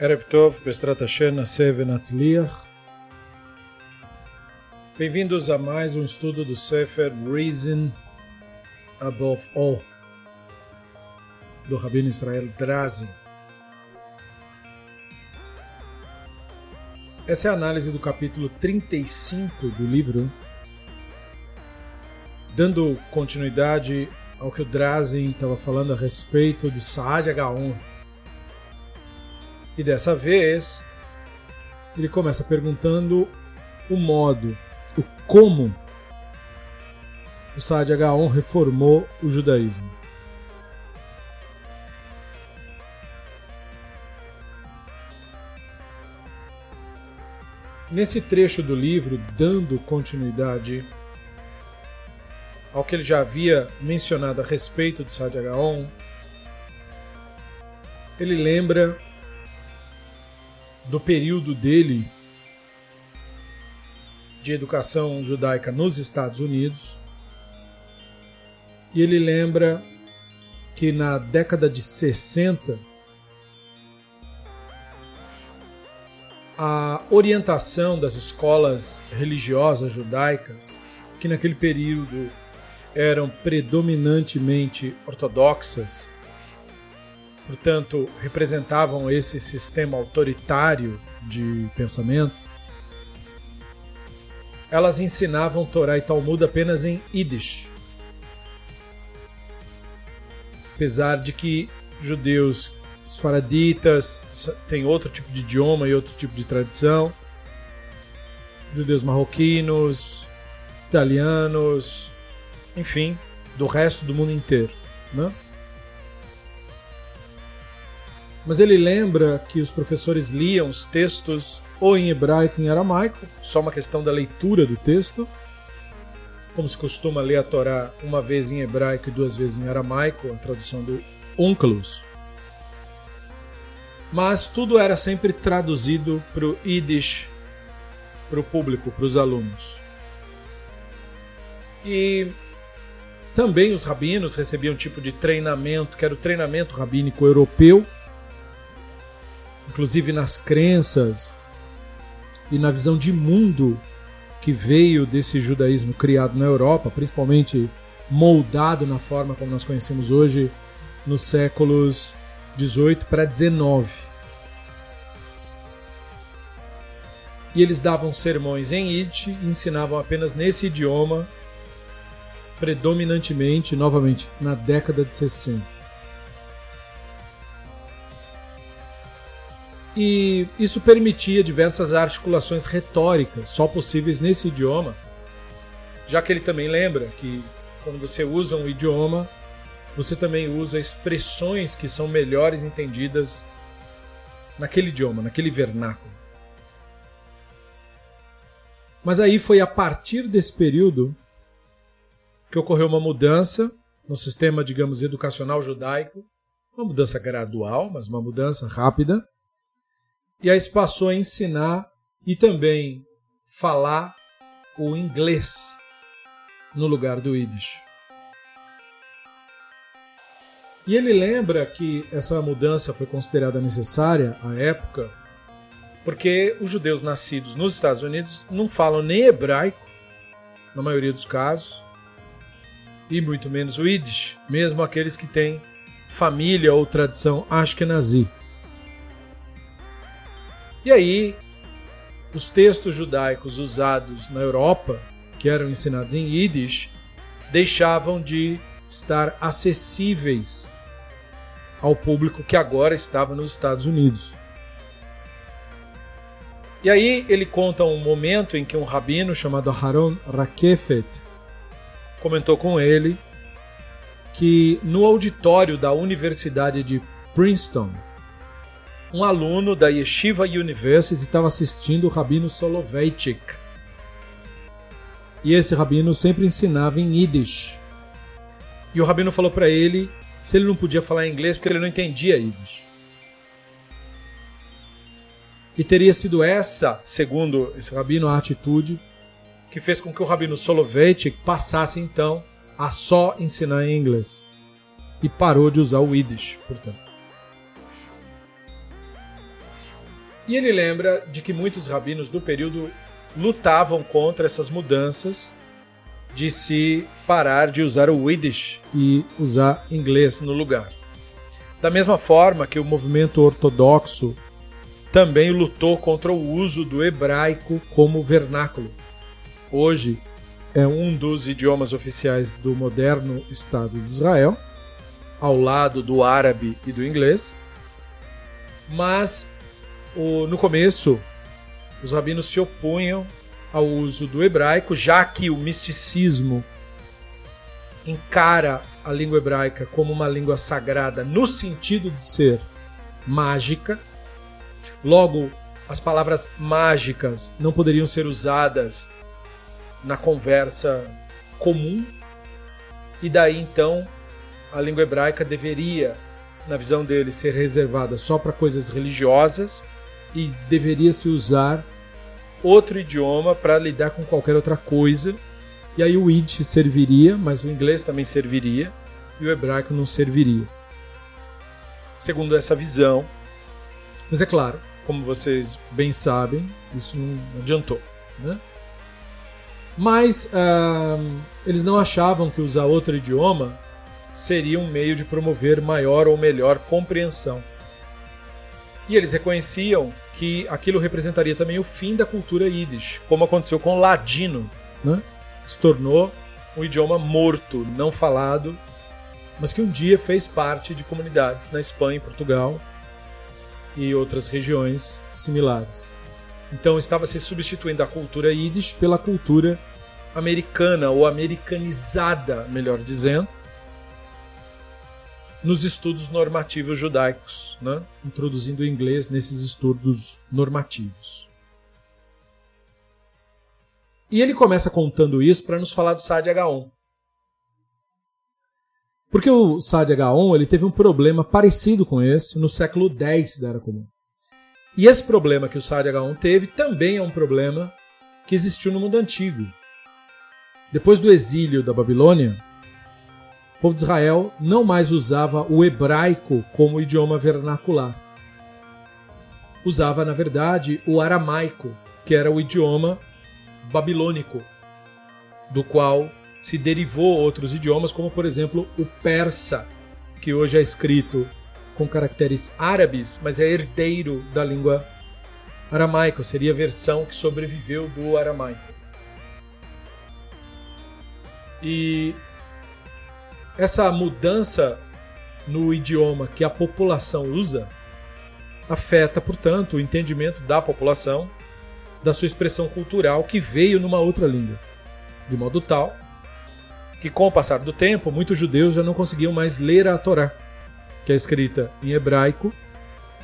Erev Tov, Bestrat Hashem, Naseh Venatzliach. Bem-vindos a mais um estudo do Sefer Reason Above All, do Rabino Israel Drazi. Essa é a análise do capítulo 35 do livro, dando continuidade ao que o Drazi estava falando a respeito do Saad Gaon e dessa vez ele começa perguntando o modo, o como o Saad Gaon reformou o judaísmo. Nesse trecho do livro, dando continuidade ao que ele já havia mencionado a respeito de Saad Gaon, ele lembra do período dele de educação judaica nos Estados Unidos. E ele lembra que na década de 60 a orientação das escolas religiosas judaicas, que naquele período eram predominantemente ortodoxas, portanto, representavam esse sistema autoritário de pensamento, elas ensinavam Torá e Talmud apenas em Yiddish. Apesar de que judeus faraditas têm outro tipo de idioma e outro tipo de tradição, judeus marroquinos, italianos, enfim, do resto do mundo inteiro. Né? Mas ele lembra que os professores liam os textos ou em hebraico ou em aramaico, só uma questão da leitura do texto, como se costuma ler a Torá uma vez em hebraico e duas vezes em aramaico, a tradução do Onkelos. Mas tudo era sempre traduzido para o Yiddish, para o público, para os alunos. E também os rabinos recebiam um tipo de treinamento, que era o treinamento rabínico europeu, inclusive nas crenças e na visão de mundo que veio desse judaísmo criado na Europa, principalmente moldado na forma como nós conhecemos hoje nos séculos 18 para 19. E eles davam sermões em Yiddish ensinavam apenas nesse idioma, predominantemente, novamente, na década de 60. E isso permitia diversas articulações retóricas só possíveis nesse idioma, já que ele também lembra que quando você usa um idioma, você também usa expressões que são melhores entendidas naquele idioma, naquele vernáculo. Mas aí foi a partir desse período que ocorreu uma mudança no sistema, digamos, educacional judaico, uma mudança gradual, mas uma mudança rápida e aí se passou a ensinar e também falar o inglês no lugar do Yiddish. E ele lembra que essa mudança foi considerada necessária à época porque os judeus nascidos nos Estados Unidos não falam nem hebraico, na maioria dos casos, e muito menos o Yiddish, mesmo aqueles que têm família ou tradição Ashkenazi. E aí, os textos judaicos usados na Europa, que eram ensinados em Yiddish, deixavam de estar acessíveis ao público que agora estava nos Estados Unidos. E aí ele conta um momento em que um rabino chamado Haron Rakefet comentou com ele que no auditório da Universidade de Princeton, um aluno da Yeshiva University estava assistindo o Rabino Soloveitchik. E esse rabino sempre ensinava em Yiddish. E o rabino falou para ele se ele não podia falar inglês porque ele não entendia Yiddish. E teria sido essa, segundo esse rabino, a atitude que fez com que o rabino Soloveitchik passasse então a só ensinar em inglês. e parou de usar o Yiddish, portanto. E ele lembra de que muitos rabinos do período lutavam contra essas mudanças de se parar de usar o Yiddish e usar inglês no lugar. Da mesma forma que o movimento ortodoxo também lutou contra o uso do hebraico como vernáculo. Hoje é um dos idiomas oficiais do moderno Estado de Israel, ao lado do árabe e do inglês. Mas o, no começo, os rabinos se opunham ao uso do hebraico, já que o misticismo encara a língua hebraica como uma língua sagrada no sentido de ser mágica. Logo, as palavras mágicas não poderiam ser usadas na conversa comum. E daí então a língua hebraica deveria, na visão dele, ser reservada só para coisas religiosas e deveria se usar outro idioma para lidar com qualquer outra coisa. E aí o Yiddish serviria, mas o inglês também serviria e o hebraico não serviria. Segundo essa visão. Mas é claro, como vocês bem sabem, isso não adiantou. Né? Mas uh, eles não achavam que usar outro idioma seria um meio de promover maior ou melhor compreensão. E eles reconheciam que aquilo representaria também o fim da cultura Yiddish, como aconteceu com o ladino, né? se tornou um idioma morto, não falado, mas que um dia fez parte de comunidades na Espanha e Portugal e outras regiões similares. Então estava se substituindo a cultura Yiddish pela cultura americana ou americanizada, melhor dizendo, nos estudos normativos judaicos, né? introduzindo o inglês nesses estudos normativos. E ele começa contando isso para nos falar do Sade Gaon. Porque o Sade Gaon ele teve um problema parecido com esse no século X da Era Comum. E esse problema que o Sade Gaon teve também é um problema que existiu no mundo antigo. Depois do exílio da Babilônia, o povo de Israel não mais usava o hebraico como idioma vernacular. Usava, na verdade, o aramaico, que era o idioma babilônico, do qual se derivou outros idiomas, como por exemplo o persa, que hoje é escrito com caracteres árabes, mas é herdeiro da língua aramaica, seria a versão que sobreviveu do aramaico. E essa mudança no idioma que a população usa afeta, portanto, o entendimento da população da sua expressão cultural que veio numa outra língua, de modo tal que, com o passar do tempo, muitos judeus já não conseguiam mais ler a Torá, que é escrita em hebraico,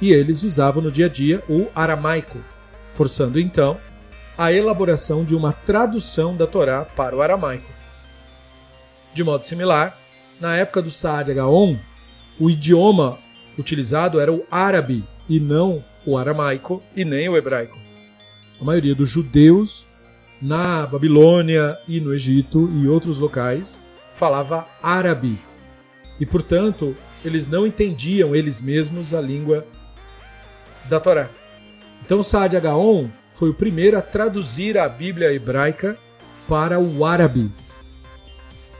e eles usavam no dia a dia o aramaico, forçando então a elaboração de uma tradução da Torá para o aramaico. De modo similar, na época do Saad Gaon, o idioma utilizado era o árabe e não o aramaico e nem o hebraico. A maioria dos judeus na Babilônia e no Egito e outros locais falava árabe. E, portanto, eles não entendiam eles mesmos a língua da Torá. Então, Saad Gaon foi o primeiro a traduzir a Bíblia hebraica para o árabe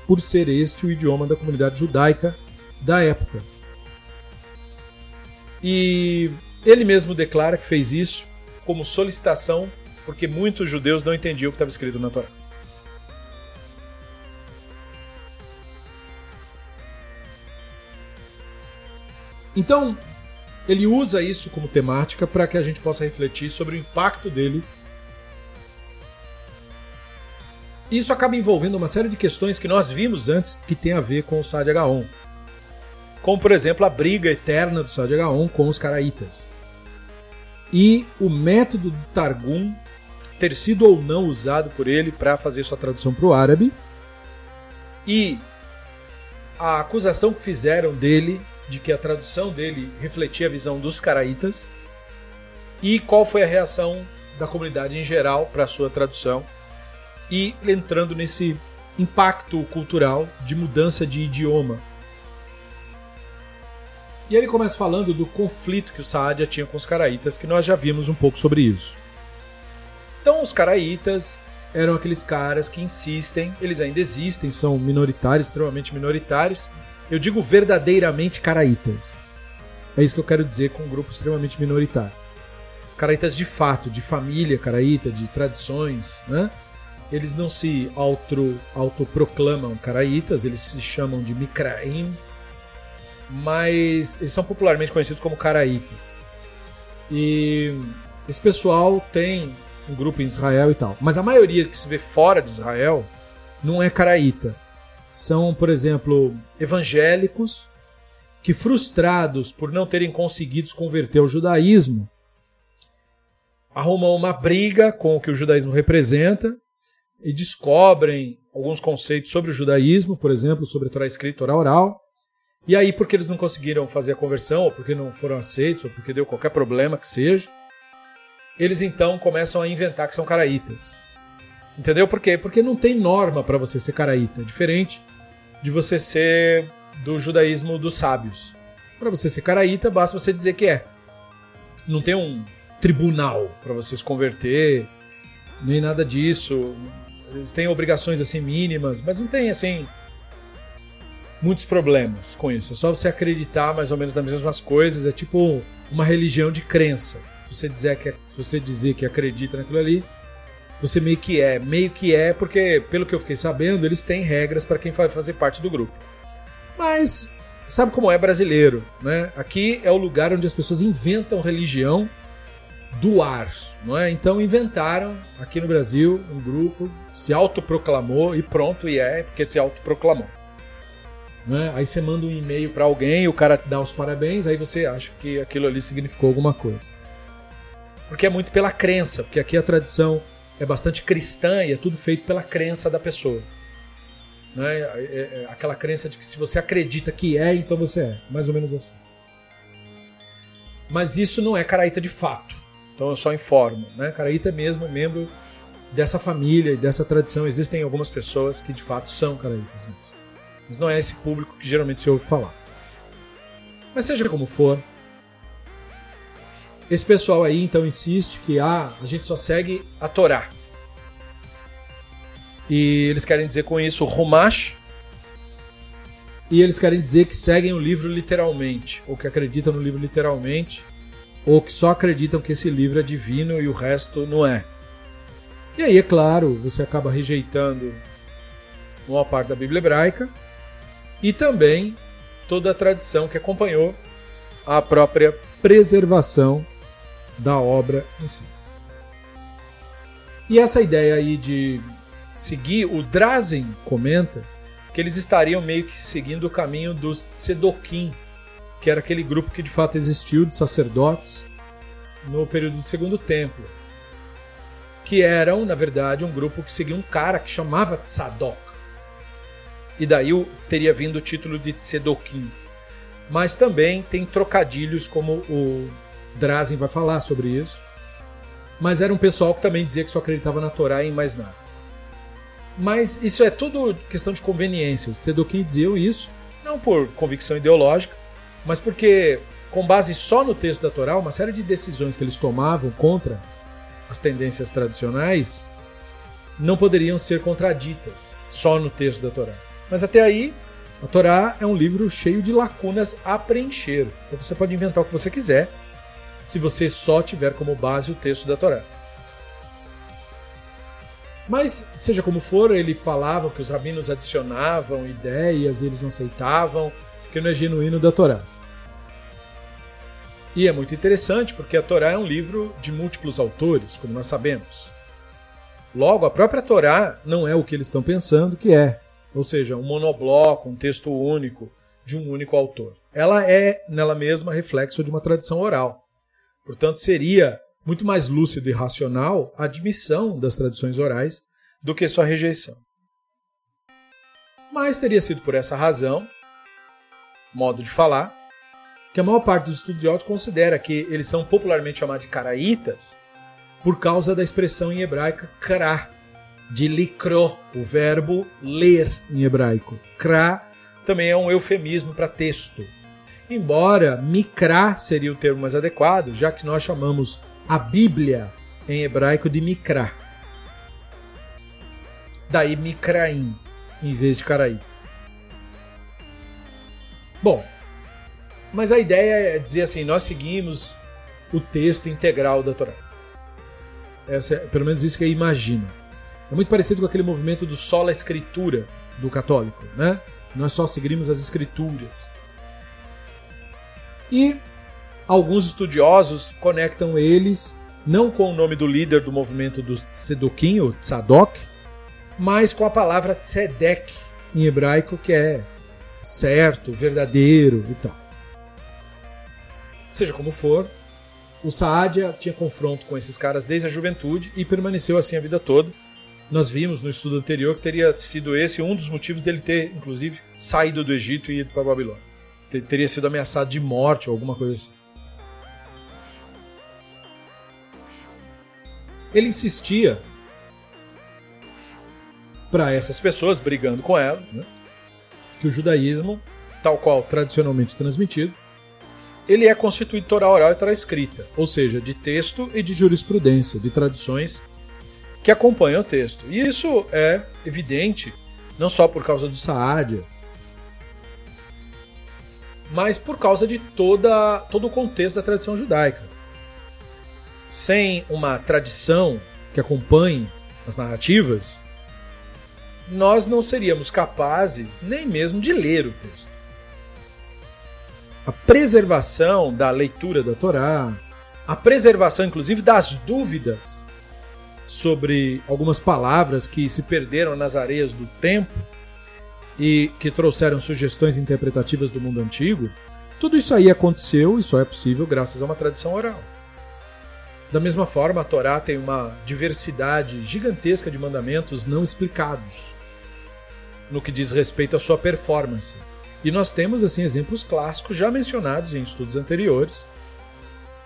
por ser este o idioma da comunidade judaica da época. E ele mesmo declara que fez isso como solicitação porque muitos judeus não entendiam o que estava escrito na Torá. Então, ele usa isso como temática para que a gente possa refletir sobre o impacto dele Isso acaba envolvendo uma série de questões que nós vimos antes que tem a ver com o Sade Gaon. Como, por exemplo, a briga eterna do Sade Gaon com os caraítas. E o método do Targum ter sido ou não usado por ele para fazer sua tradução para o árabe. E a acusação que fizeram dele de que a tradução dele refletia a visão dos caraítas. E qual foi a reação da comunidade em geral para sua tradução e entrando nesse impacto cultural de mudança de idioma. E ele começa falando do conflito que o Saadia tinha com os caraítas, que nós já vimos um pouco sobre isso. Então, os caraítas eram aqueles caras que insistem, eles ainda existem, são minoritários, extremamente minoritários. Eu digo verdadeiramente caraítas. É isso que eu quero dizer com um grupo extremamente minoritário. Caraítas de fato, de família caraíta, de tradições, né? Eles não se auto, autoproclamam caraítas, eles se chamam de Mikraim, mas eles são popularmente conhecidos como caraítas. E esse pessoal tem um grupo em Israel e tal. Mas a maioria que se vê fora de Israel não é caraíta. São, por exemplo, evangélicos que, frustrados por não terem conseguido converter ao judaísmo, arrumam uma briga com o que o judaísmo representa e descobrem alguns conceitos sobre o judaísmo, por exemplo, sobre a Torá escrita, Torá oral. E aí, porque eles não conseguiram fazer a conversão, ou porque não foram aceitos, ou porque deu qualquer problema que seja, eles então começam a inventar que são caraítas. Entendeu por quê? Porque não tem norma para você ser caraíta, diferente de você ser do judaísmo dos sábios. Para você ser caraíta, basta você dizer que é. Não tem um tribunal para você se converter, nem nada disso. Eles têm obrigações assim mínimas, mas não tem assim muitos problemas com isso. É só você acreditar mais ou menos nas mesmas coisas, é tipo uma religião de crença. Se você dizer que, se você dizer que acredita naquilo ali, você meio que é. Meio que é, porque, pelo que eu fiquei sabendo, eles têm regras para quem vai fazer parte do grupo. Mas, sabe como é brasileiro, né? Aqui é o lugar onde as pessoas inventam religião do ar, não é? Então inventaram aqui no Brasil um grupo, se autoproclamou e pronto, e é, porque se autoproclamou. Né? Aí você manda um e-mail para alguém, o cara dá os parabéns, aí você acha que aquilo ali significou alguma coisa porque é muito pela crença, porque aqui a tradição é bastante cristã e é tudo feito pela crença da pessoa. Né? É, é aquela crença de que se você acredita que é, então você é. Mais ou menos assim. Mas isso não é caraíta de fato. Então eu só informo. Né? Caraíta é mesmo membro dessa família e dessa tradição. Existem algumas pessoas que de fato são caraítas mesmo. Mas não é esse público que geralmente se ouve falar. Mas seja como for, esse pessoal aí então insiste que ah, a gente só segue a Torá. E eles querem dizer com isso Rumash. E eles querem dizer que seguem o livro literalmente, ou que acreditam no livro literalmente, ou que só acreditam que esse livro é divino e o resto não é. E aí, é claro, você acaba rejeitando uma parte da Bíblia hebraica e também toda a tradição que acompanhou a própria preservação da obra em si. E essa ideia aí de seguir, o Drazen comenta que eles estariam meio que seguindo o caminho dos Sedoquim, que era aquele grupo que de fato existiu de sacerdotes no período do Segundo Templo, que eram, na verdade, um grupo que seguia um cara que chamava Tzadok. E daí teria vindo o título de Tzedokim. Mas também tem trocadilhos como o Drazen vai falar sobre isso. Mas era um pessoal que também dizia que só acreditava na Torá e em mais nada. Mas isso é tudo questão de conveniência. Os Sedoquim diziam isso, não por convicção ideológica, mas porque, com base só no texto da Torá, uma série de decisões que eles tomavam contra as tendências tradicionais não poderiam ser contraditas só no texto da Torá. Mas até aí, a Torá é um livro cheio de lacunas a preencher. Então você pode inventar o que você quiser, se você só tiver como base o texto da Torá. Mas, seja como for, ele falava que os rabinos adicionavam ideias e eles não aceitavam, que não é genuíno da Torá. E é muito interessante porque a Torá é um livro de múltiplos autores, como nós sabemos. Logo, a própria Torá não é o que eles estão pensando que é, ou seja, um monobloco, um texto único de um único autor. Ela é, nela mesma, reflexo de uma tradição oral. Portanto, seria muito mais lúcido e racional a admissão das tradições orais do que sua rejeição. Mas teria sido por essa razão, modo de falar, que a maior parte dos estudiosos considera que eles são popularmente chamados de caraítas por causa da expressão em hebraico kra, de likro, o verbo ler em hebraico. Kra também é um eufemismo para texto. Embora Mikra seria o termo mais adequado, já que nós chamamos a Bíblia em hebraico de Mikra. Daí Mikraim, em vez de Caraí. Bom, mas a ideia é dizer assim: nós seguimos o texto integral da Torá. Essa é, pelo menos isso que eu imagino. É muito parecido com aquele movimento do sola escritura do católico, né? Nós só seguimos as escrituras. E alguns estudiosos conectam eles não com o nome do líder do movimento do Sedoquim, o Tzadok, mas com a palavra Tzedek em hebraico, que é certo, verdadeiro e tal. Seja como for, o Saadia tinha confronto com esses caras desde a juventude e permaneceu assim a vida toda. Nós vimos no estudo anterior que teria sido esse um dos motivos dele ter, inclusive, saído do Egito e ido para Babilônia. Teria sido ameaçado de morte ou alguma coisa assim. Ele insistia para essas pessoas, brigando com elas, né, que o judaísmo, tal qual tradicionalmente transmitido, ele é constituído Torá oral e Torá escrita, ou seja, de texto e de jurisprudência, de tradições que acompanham o texto. E isso é evidente não só por causa do Saadia, mas por causa de toda, todo o contexto da tradição judaica. Sem uma tradição que acompanhe as narrativas, nós não seríamos capazes nem mesmo de ler o texto. A preservação da leitura da Torá, a preservação inclusive das dúvidas sobre algumas palavras que se perderam nas areias do tempo e que trouxeram sugestões interpretativas do mundo antigo, tudo isso aí aconteceu e só é possível graças a uma tradição oral. Da mesma forma, a Torá tem uma diversidade gigantesca de mandamentos não explicados no que diz respeito à sua performance. E nós temos assim exemplos clássicos já mencionados em estudos anteriores,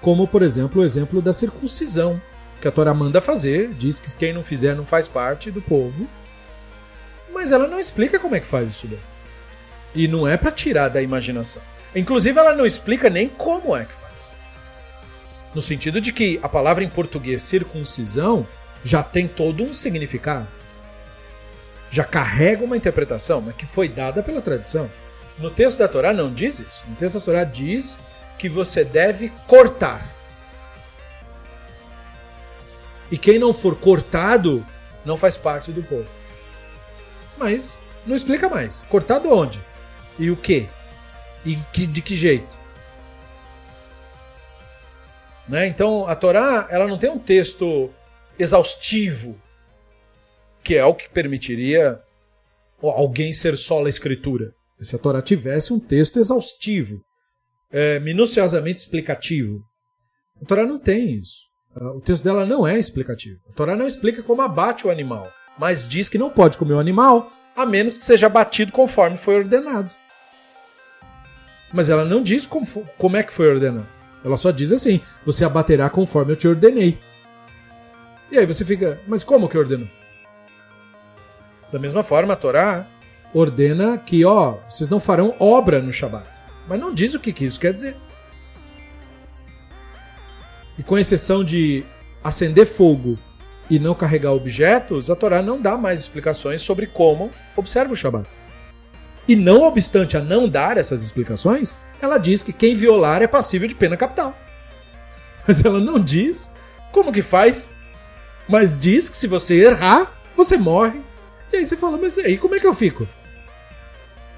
como por exemplo o exemplo da circuncisão, que a Torá manda fazer, diz que quem não fizer não faz parte do povo, mas ela não explica como é que faz isso daí. E não é para tirar da imaginação. Inclusive ela não explica nem como é que faz. No sentido de que a palavra em português circuncisão já tem todo um significado já carrega uma interpretação, mas que foi dada pela tradição. No texto da Torá não diz isso. No texto da Torá diz que você deve cortar. E quem não for cortado não faz parte do povo. Mas não explica mais. Cortado onde? E o que? E de que jeito? Né? Então a Torá ela não tem um texto exaustivo que é o que permitiria alguém ser só a escritura. Se a Torá tivesse um texto exaustivo, é, minuciosamente explicativo. A Torá não tem isso. O texto dela não é explicativo. A Torá não explica como abate o animal, mas diz que não pode comer o animal a menos que seja abatido conforme foi ordenado. Mas ela não diz como, como é que foi ordenado. Ela só diz assim: você abaterá conforme eu te ordenei. E aí você fica, mas como que ordenou? Da mesma forma, a Torá ordena que, ó, vocês não farão obra no Shabat. Mas não diz o que, que isso quer dizer. E com exceção de acender fogo e não carregar objetos, a Torá não dá mais explicações sobre como observa o Shabat. E não obstante a não dar essas explicações, ela diz que quem violar é passível de pena capital. Mas ela não diz como que faz, mas diz que se você errar, você morre e aí você fala, mas aí como é que eu fico?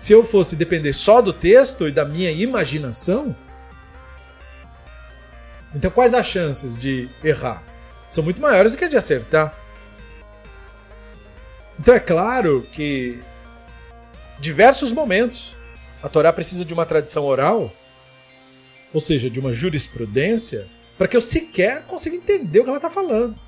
Se eu fosse depender só do texto e da minha imaginação, então quais as chances de errar? São muito maiores do que de acertar. Então é claro que diversos momentos a Torá precisa de uma tradição oral, ou seja, de uma jurisprudência, para que eu sequer consiga entender o que ela está falando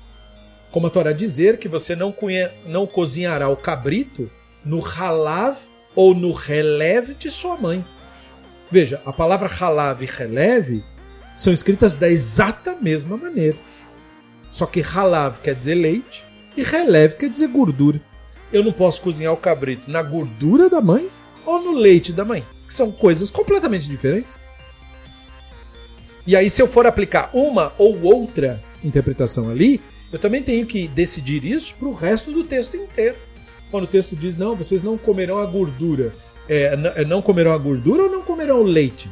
como a Torá dizer que você não, cunha, não cozinhará o cabrito no halav ou no releve de sua mãe. Veja, a palavra halav e releve são escritas da exata mesma maneira. Só que halav quer dizer leite e releve quer dizer gordura. Eu não posso cozinhar o cabrito na gordura da mãe ou no leite da mãe, que são coisas completamente diferentes. E aí, se eu for aplicar uma ou outra interpretação ali, eu também tenho que decidir isso para o resto do texto inteiro. Quando o texto diz, não, vocês não comerão a gordura. É, não comerão a gordura ou não comerão o leite?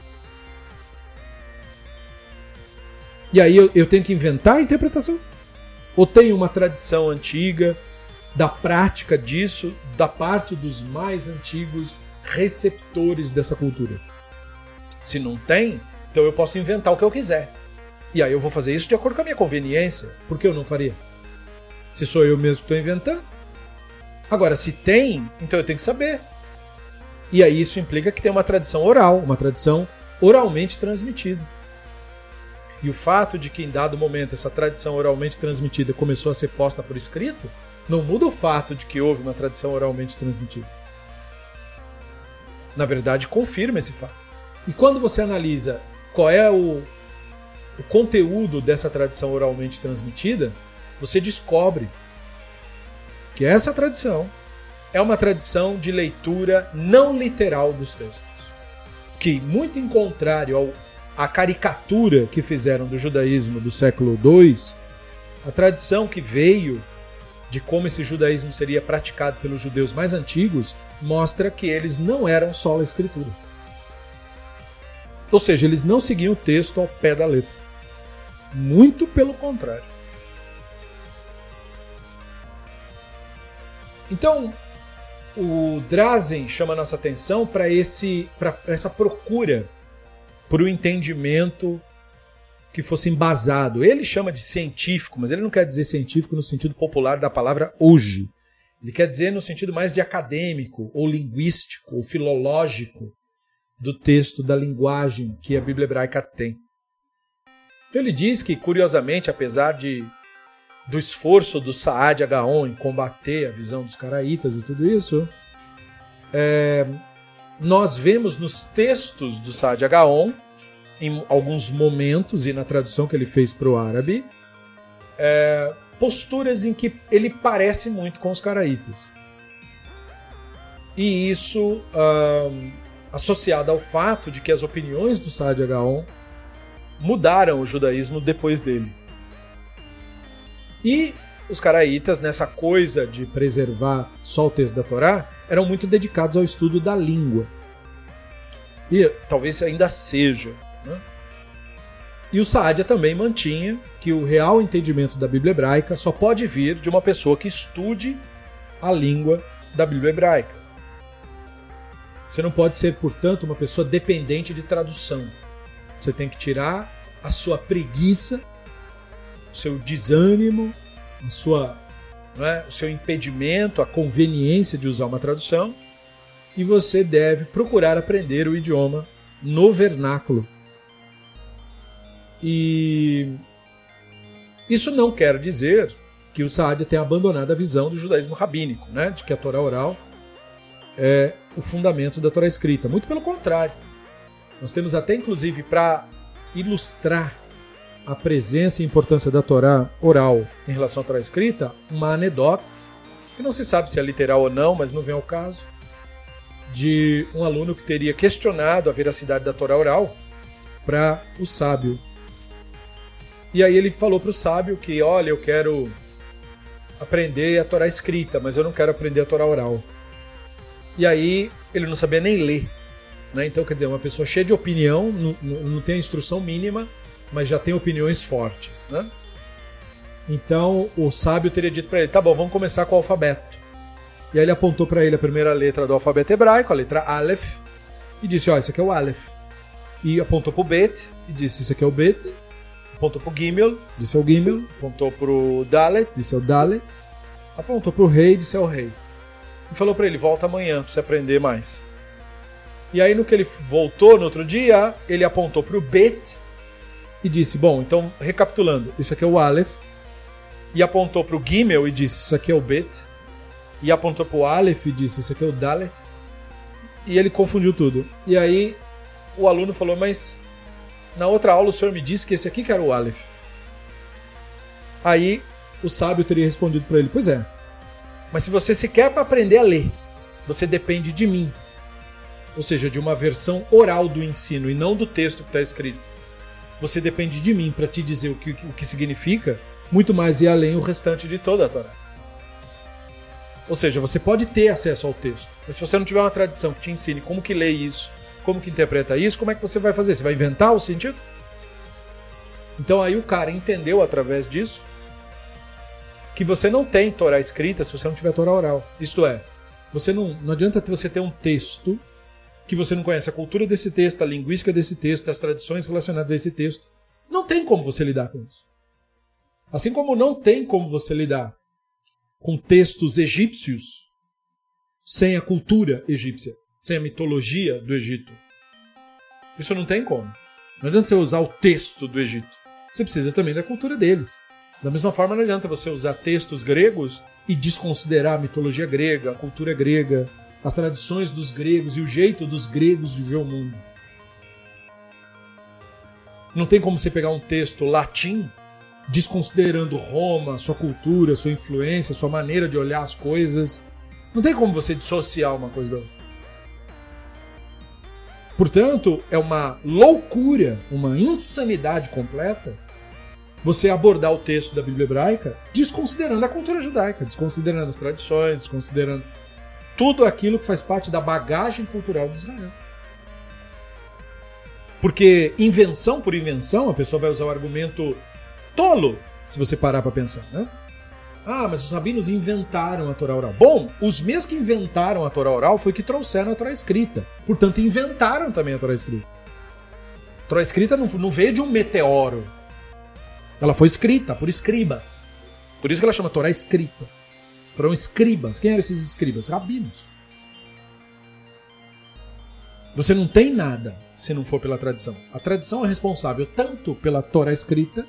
E aí eu, eu tenho que inventar a interpretação? Ou tem uma tradição antiga da prática disso da parte dos mais antigos receptores dessa cultura? Se não tem, então eu posso inventar o que eu quiser. E aí eu vou fazer isso de acordo com a minha conveniência. Por que eu não faria? Se sou eu mesmo que estou inventando. Agora, se tem, então eu tenho que saber. E aí isso implica que tem uma tradição oral, uma tradição oralmente transmitida. E o fato de que em dado momento essa tradição oralmente transmitida começou a ser posta por escrito, não muda o fato de que houve uma tradição oralmente transmitida. Na verdade, confirma esse fato. E quando você analisa qual é o, o conteúdo dessa tradição oralmente transmitida, você descobre que essa tradição é uma tradição de leitura não literal dos textos. Que, muito em contrário a caricatura que fizeram do judaísmo do século II, a tradição que veio de como esse judaísmo seria praticado pelos judeus mais antigos, mostra que eles não eram só a escritura. Ou seja, eles não seguiam o texto ao pé da letra. Muito pelo contrário. Então, o Drazen chama nossa atenção para esse para essa procura por um entendimento que fosse embasado. Ele chama de científico, mas ele não quer dizer científico no sentido popular da palavra hoje. Ele quer dizer no sentido mais de acadêmico, ou linguístico, ou filológico do texto, da linguagem que a Bíblia hebraica tem. Então ele diz que, curiosamente, apesar de do esforço do Saad Agaon em combater a visão dos caraítas e tudo isso, é, nós vemos nos textos do Saad Agaon em alguns momentos e na tradução que ele fez para o árabe, é, posturas em que ele parece muito com os caraítas. E isso associado ao fato de que as opiniões do Saad Gaon mudaram o judaísmo depois dele. E os caraítas, nessa coisa de preservar só o texto da Torá, eram muito dedicados ao estudo da língua. E talvez ainda seja. Né? E o Saadia também mantinha que o real entendimento da Bíblia hebraica só pode vir de uma pessoa que estude a língua da Bíblia hebraica. Você não pode ser, portanto, uma pessoa dependente de tradução. Você tem que tirar a sua preguiça, seu desânimo, a sua, é, o seu impedimento, a conveniência de usar uma tradução, e você deve procurar aprender o idioma no vernáculo. E isso não quer dizer que o Saadia tenha abandonado a visão do judaísmo rabínico, né? de que a Torá oral é o fundamento da Torá escrita. Muito pelo contrário. Nós temos até, inclusive, para ilustrar a presença e importância da Torá oral em relação à Torá escrita, uma anedota, que não se sabe se é literal ou não, mas não vem ao caso, de um aluno que teria questionado a veracidade da Torá oral para o sábio. E aí ele falou para o sábio que, olha, eu quero aprender a Torá escrita, mas eu não quero aprender a Torá oral. E aí ele não sabia nem ler. Né? Então, quer dizer, uma pessoa cheia de opinião, não, não tem a instrução mínima, mas já tem opiniões fortes. Né? Então o sábio teria dito para ele: tá bom, vamos começar com o alfabeto. E aí ele apontou para ele a primeira letra do alfabeto hebraico, a letra Aleph, e disse: ó, oh, esse aqui é o Aleph. E apontou para o Bet e disse: esse aqui é o Bet. Apontou para o Gimel, disse é o Gimel. Apontou para o Dalet, disse é o Dalet. Apontou para o Rei, disse é o Rei e falou para ele: volta amanhã para você aprender mais. E aí, no que ele voltou no outro dia, ele apontou para o Bet e disse: Bom, então recapitulando, isso aqui é o Aleph. E apontou para o Gimel e disse: Isso aqui é o Bet. E apontou para o Aleph e disse: Isso aqui é o Dalet. E ele confundiu tudo. E aí o aluno falou: Mas na outra aula o senhor me disse que esse aqui que era o Aleph. Aí o sábio teria respondido para ele: Pois é, mas se você se quer para aprender a ler, você depende de mim. Ou seja, de uma versão oral do ensino e não do texto que está escrito. Você depende de mim para te dizer o que, o que significa, muito mais e além o restante de toda a Torá. Ou seja, você pode ter acesso ao texto, mas se você não tiver uma tradição que te ensine como que lê isso, como que interpreta isso, como é que você vai fazer? Você vai inventar o sentido? Então aí o cara entendeu através disso que você não tem Torá escrita se você não tiver Torá oral. Isto é, você não, não adianta você ter um texto que você não conhece a cultura desse texto, a linguística desse texto, as tradições relacionadas a esse texto. Não tem como você lidar com isso. Assim como não tem como você lidar com textos egípcios sem a cultura egípcia, sem a mitologia do Egito. Isso não tem como. Não adianta você usar o texto do Egito. Você precisa também da cultura deles. Da mesma forma, não adianta você usar textos gregos e desconsiderar a mitologia grega, a cultura grega, as tradições dos gregos e o jeito dos gregos de ver o mundo. Não tem como você pegar um texto latim desconsiderando Roma, sua cultura, sua influência, sua maneira de olhar as coisas. Não tem como você dissociar uma coisa da outra. Portanto, é uma loucura, uma insanidade completa você abordar o texto da Bíblia hebraica desconsiderando a cultura judaica, desconsiderando as tradições, desconsiderando tudo aquilo que faz parte da bagagem cultural de Israel. Porque invenção por invenção, a pessoa vai usar o argumento tolo, se você parar para pensar, né? Ah, mas os rabinos inventaram a Torá oral. Bom, os mesmos que inventaram a Torá oral foi que trouxeram a Torá escrita. Portanto, inventaram também a Torá escrita. A Torá escrita não, não veio de um meteoro. Ela foi escrita por escribas. Por isso que ela chama Torá escrita. Foram escribas. Quem eram esses escribas? Rabinos. Você não tem nada se não for pela tradição. A tradição é responsável tanto pela Torá escrita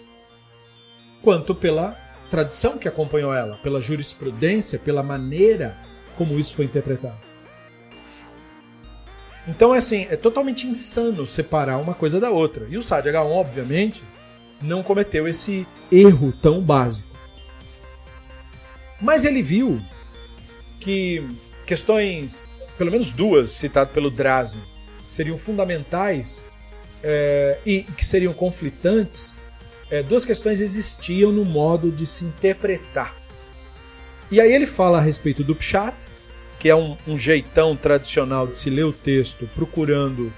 quanto pela tradição que acompanhou ela, pela jurisprudência, pela maneira como isso foi interpretado. Então é assim, é totalmente insano separar uma coisa da outra. E o H1, obviamente, não cometeu esse erro tão básico. Mas ele viu que questões, pelo menos duas, citadas pelo Drazen, seriam fundamentais é, e que seriam conflitantes, é, duas questões existiam no modo de se interpretar. E aí ele fala a respeito do Pshat, que é um, um jeitão tradicional de se ler o texto procurando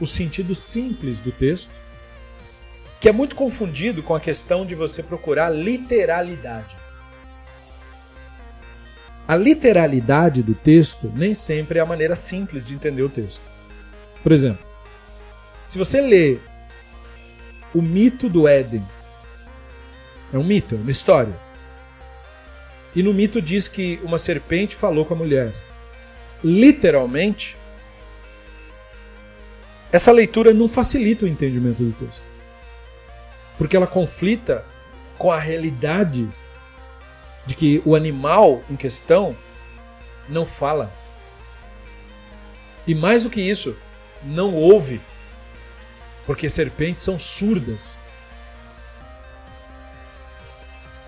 o sentido simples do texto, que é muito confundido com a questão de você procurar literalidade. A literalidade do texto nem sempre é a maneira simples de entender o texto. Por exemplo, se você lê o mito do Éden, é um mito, é uma história. E no mito diz que uma serpente falou com a mulher. Literalmente, essa leitura não facilita o entendimento do texto. Porque ela conflita com a realidade de que o animal em questão não fala. E mais do que isso, não ouve. Porque serpentes são surdas.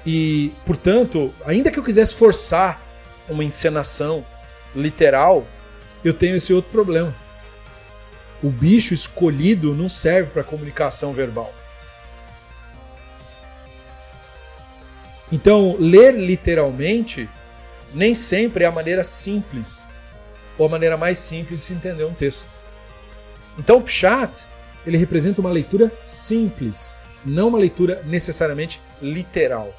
E, portanto, ainda que eu quisesse forçar uma encenação literal, eu tenho esse outro problema. O bicho escolhido não serve para comunicação verbal. Então, ler literalmente nem sempre é a maneira simples ou a maneira mais simples de se entender um texto. Então, o Pshat, ele representa uma leitura simples, não uma leitura necessariamente literal.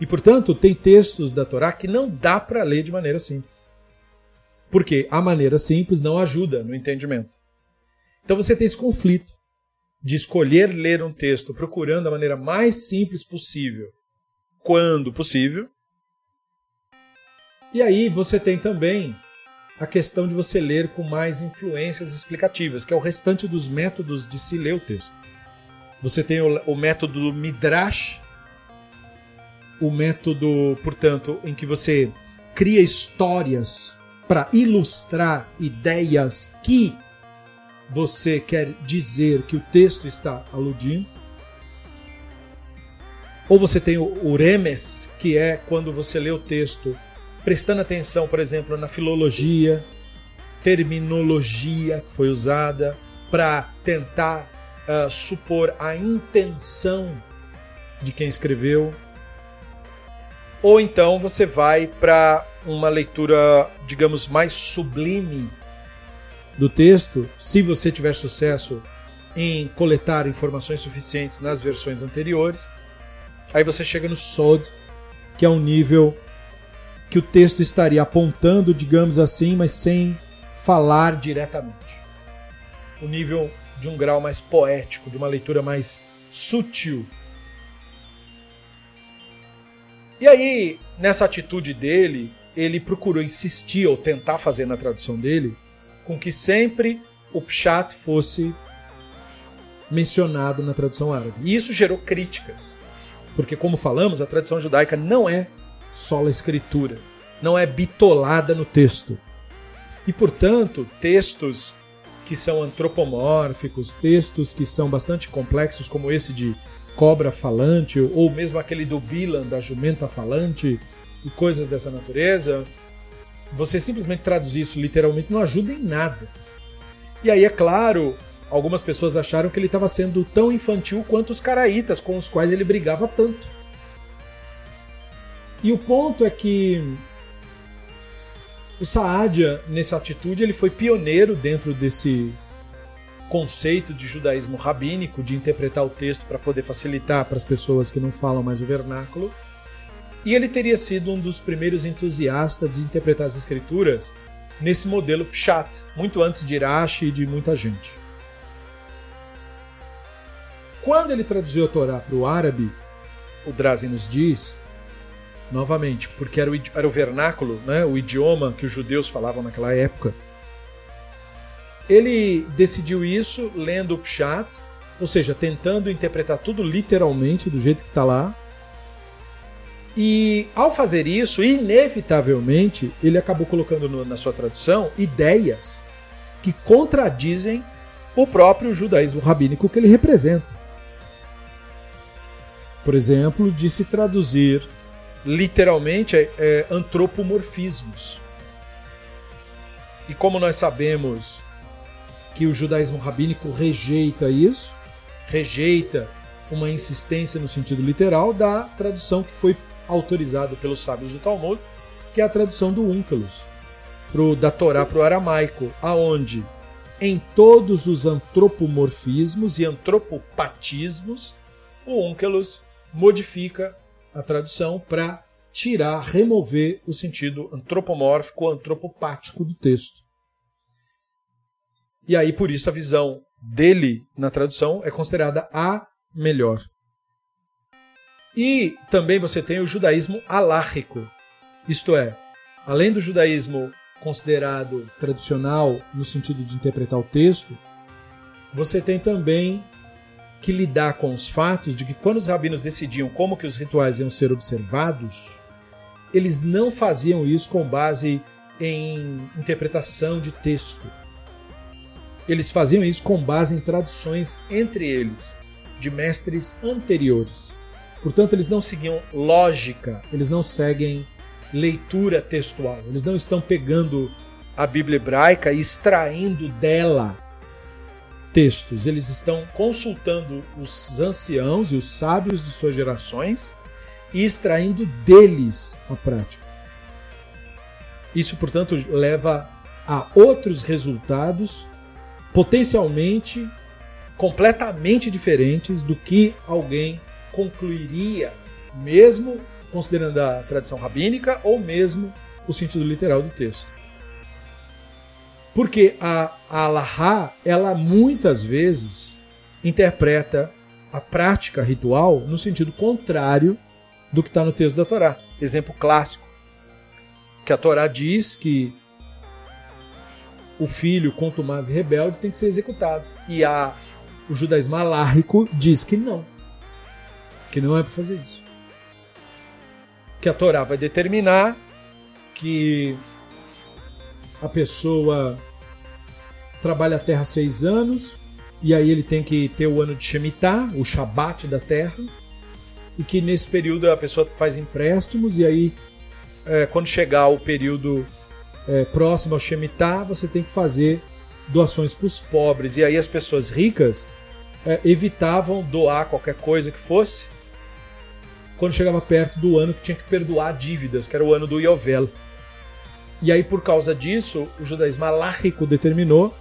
E, portanto, tem textos da Torá que não dá para ler de maneira simples. Porque a maneira simples não ajuda no entendimento. Então você tem esse conflito de escolher ler um texto procurando a maneira mais simples possível, quando possível. E aí você tem também a questão de você ler com mais influências explicativas, que é o restante dos métodos de se ler o texto. Você tem o, o método do Midrash, o método, portanto, em que você cria histórias para ilustrar ideias que você quer dizer que o texto está aludindo. Ou você tem o remes, que é quando você lê o texto prestando atenção, por exemplo, na filologia, terminologia que foi usada para tentar uh, supor a intenção de quem escreveu. Ou então você vai para uma leitura, digamos, mais sublime do texto, se você tiver sucesso em coletar informações suficientes nas versões anteriores. Aí você chega no Sod, que é um nível que o texto estaria apontando, digamos assim, mas sem falar diretamente. O nível de um grau mais poético, de uma leitura mais sutil. E aí, nessa atitude dele, ele procurou insistir ou tentar fazer na tradução dele com que sempre o Pshat fosse mencionado na tradução árabe. E isso gerou críticas, porque, como falamos, a tradição judaica não é só a escritura, não é bitolada no texto. E, portanto, textos que são antropomórficos, textos que são bastante complexos, como esse de cobra falante, ou mesmo aquele do Bilan, da jumenta falante, e coisas dessa natureza, você simplesmente traduzir isso literalmente não ajuda em nada. E aí, é claro, algumas pessoas acharam que ele estava sendo tão infantil quanto os caraítas, com os quais ele brigava tanto. E o ponto é que o Saadia, nessa atitude, ele foi pioneiro dentro desse conceito de judaísmo rabínico, de interpretar o texto para poder facilitar para as pessoas que não falam mais o vernáculo. E ele teria sido um dos primeiros entusiastas de interpretar as escrituras nesse modelo Pshat, muito antes de Irashi e de muita gente. Quando ele traduziu a Torá para o árabe, o Drazen nos diz novamente, porque era o, era o vernáculo, né, o idioma que os judeus falavam naquela época. Ele decidiu isso lendo o Pshat, ou seja, tentando interpretar tudo literalmente do jeito que está lá. E ao fazer isso, inevitavelmente, ele acabou colocando no, na sua tradução ideias que contradizem o próprio judaísmo rabínico que ele representa. Por exemplo, de se traduzir literalmente é, é, antropomorfismos. E como nós sabemos que o judaísmo rabínico rejeita isso, rejeita uma insistência no sentido literal da tradução que foi autorizada pelos sábios do Talmud, que é a tradução do Unkelus, pro, da Torá para o aramaico, aonde em todos os antropomorfismos e antropopatismos, o Unkelus modifica a tradução para tirar, remover o sentido antropomórfico antropopático do texto. E aí, por isso, a visão dele na tradução é considerada a melhor. E também você tem o judaísmo alárrico, isto é, além do judaísmo considerado tradicional no sentido de interpretar o texto, você tem também que lidar com os fatos de que quando os rabinos decidiam como que os rituais iam ser observados, eles não faziam isso com base em interpretação de texto. Eles faziam isso com base em traduções entre eles, de mestres anteriores. Portanto, eles não seguiam lógica, eles não seguem leitura textual, eles não estão pegando a Bíblia hebraica e extraindo dela textos, eles estão consultando os anciãos e os sábios de suas gerações e extraindo deles a prática. Isso, portanto, leva a outros resultados potencialmente completamente diferentes do que alguém concluiria, mesmo considerando a tradição rabínica ou mesmo o sentido literal do texto. Porque a, a ela muitas vezes interpreta a prática ritual no sentido contrário do que está no texto da Torá. Exemplo clássico. Que a Torá diz que o filho contumaz e rebelde tem que ser executado. E a, o judaísmo alárrico diz que não. Que não é para fazer isso. Que a Torá vai determinar que a pessoa trabalha a terra seis anos, e aí ele tem que ter o ano de Shemitah, o Shabat da terra, e que nesse período a pessoa faz empréstimos, e aí é, quando chegar o período é, próximo ao Shemitah, você tem que fazer doações para os pobres. E aí as pessoas ricas é, evitavam doar qualquer coisa que fosse quando chegava perto do ano que tinha que perdoar dívidas, que era o ano do Yovel. E aí, por causa disso, o judaísmo alárrico determinou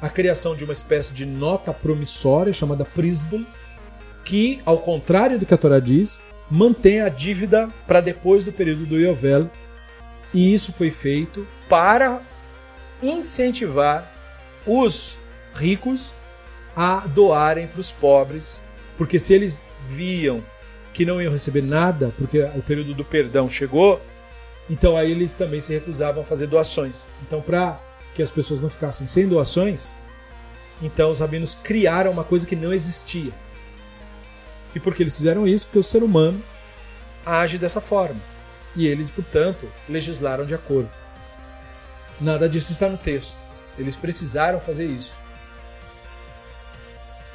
a criação de uma espécie de nota promissória chamada Prisbul, que, ao contrário do que a Torá diz, mantém a dívida para depois do período do Yovel. E isso foi feito para incentivar os ricos a doarem para os pobres, porque se eles viam que não iam receber nada, porque o período do perdão chegou, então aí eles também se recusavam a fazer doações. Então, para que as pessoas não ficassem sem doações, então os rabinos criaram uma coisa que não existia. E por que eles fizeram isso? Porque o ser humano age dessa forma. E eles, portanto, legislaram de acordo. Nada disso está no texto. Eles precisaram fazer isso.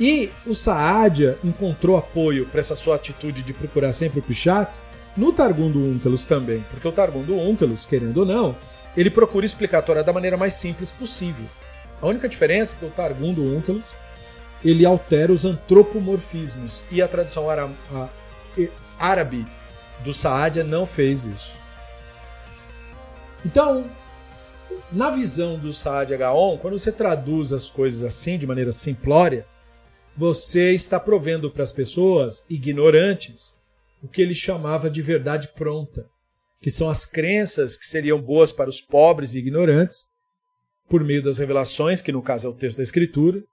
E o Saadia encontrou apoio para essa sua atitude de procurar sempre o Pichat no Targum do Unkelus também, porque o Targum do Unkelus, querendo ou não, ele procura explicar a Torá da maneira mais simples possível. A única diferença é que o Targum do Unkelus ele altera os antropomorfismos e a tradução árabe do Saadia não fez isso. Então, na visão do Saadia Gaon, quando você traduz as coisas assim, de maneira simplória, você está provendo para as pessoas ignorantes o que ele chamava de verdade pronta, que são as crenças que seriam boas para os pobres e ignorantes, por meio das revelações, que no caso é o texto da Escritura,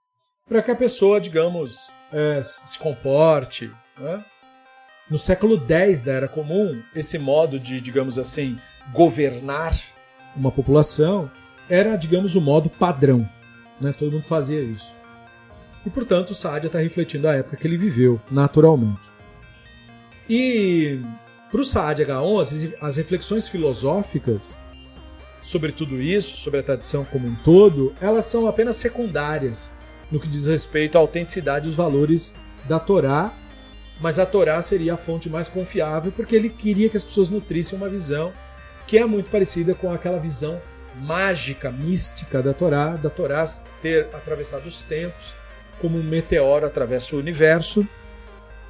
para que a pessoa, digamos, é, se comporte. Né? No século X da Era Comum, esse modo de, digamos assim, governar uma população era, digamos, o modo padrão. Né? Todo mundo fazia isso. E, portanto, o Saadia está refletindo a época que ele viveu, naturalmente. E para o Saadia Gaon, as, as reflexões filosóficas sobre tudo isso, sobre a tradição como um todo, elas são apenas secundárias no que diz respeito à autenticidade e os valores da Torá, mas a Torá seria a fonte mais confiável porque ele queria que as pessoas nutrissem uma visão que é muito parecida com aquela visão mágica, mística da Torá, da Torá ter atravessado os tempos como um meteoro atravessa o universo,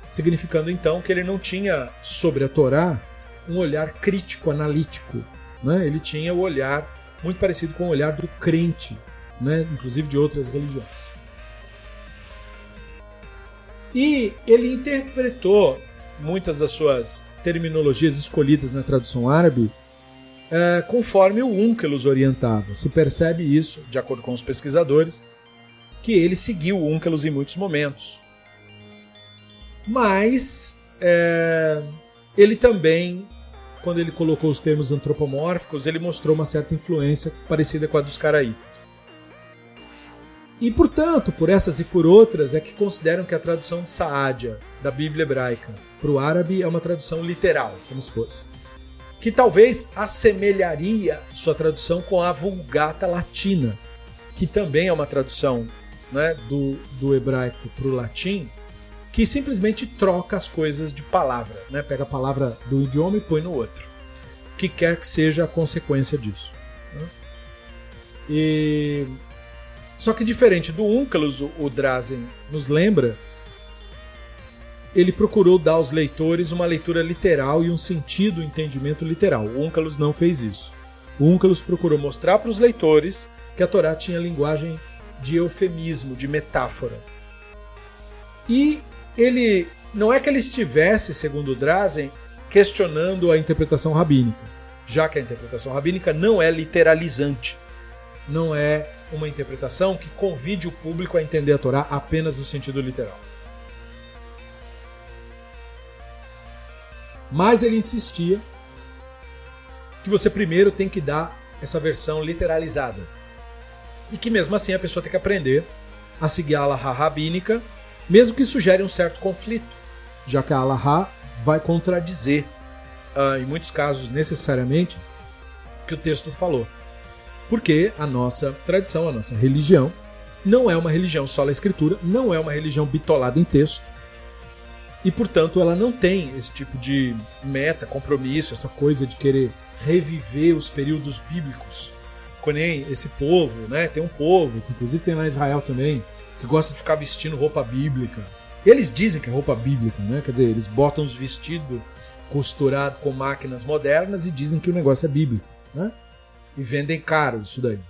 significando então que ele não tinha sobre a Torá um olhar crítico, analítico. Né? Ele tinha o olhar muito parecido com o olhar do crente, né? inclusive de outras religiões. E ele interpretou muitas das suas terminologias escolhidas na tradução árabe é, conforme o Unkelus orientava. Se percebe isso, de acordo com os pesquisadores, que ele seguiu o Unkelus em muitos momentos. Mas é, ele também, quando ele colocou os termos antropomórficos, ele mostrou uma certa influência parecida com a dos caraítas. E, portanto, por essas e por outras, é que consideram que a tradução de Saadia, da Bíblia hebraica, para o árabe é uma tradução literal, como se fosse. Que talvez assemelharia sua tradução com a Vulgata Latina, que também é uma tradução né, do, do hebraico para o latim, que simplesmente troca as coisas de palavra, né? pega a palavra do idioma e põe no outro. Que quer que seja a consequência disso. Né? E... Só que diferente do Unkelus, o Drazen nos lembra, ele procurou dar aos leitores uma leitura literal e um sentido, um entendimento literal. O Unkelus não fez isso. O Unkelus procurou mostrar para os leitores que a Torá tinha linguagem de eufemismo, de metáfora. E ele não é que ele estivesse, segundo Drazen, questionando a interpretação rabínica, já que a interpretação rabínica não é literalizante, não é uma interpretação que convide o público a entender a Torá apenas no sentido literal. Mas ele insistia que você primeiro tem que dar essa versão literalizada e que mesmo assim a pessoa tem que aprender a seguir a Allahá rabínica, mesmo que isso gere um certo conflito, já que a Allahá vai contradizer, uh, em muitos casos necessariamente, o que o texto falou. Porque a nossa tradição, a nossa religião, não é uma religião só na escritura, não é uma religião bitolada em texto, e portanto ela não tem esse tipo de meta, compromisso, essa coisa de querer reviver os períodos bíblicos nem esse povo, né? Tem um povo, que inclusive tem lá em Israel também, que gosta de ficar vestindo roupa bíblica. Eles dizem que é roupa bíblica, né? Quer dizer, eles botam os vestidos costurados com máquinas modernas e dizem que o negócio é bíblico, né? E vendem caro isso daí.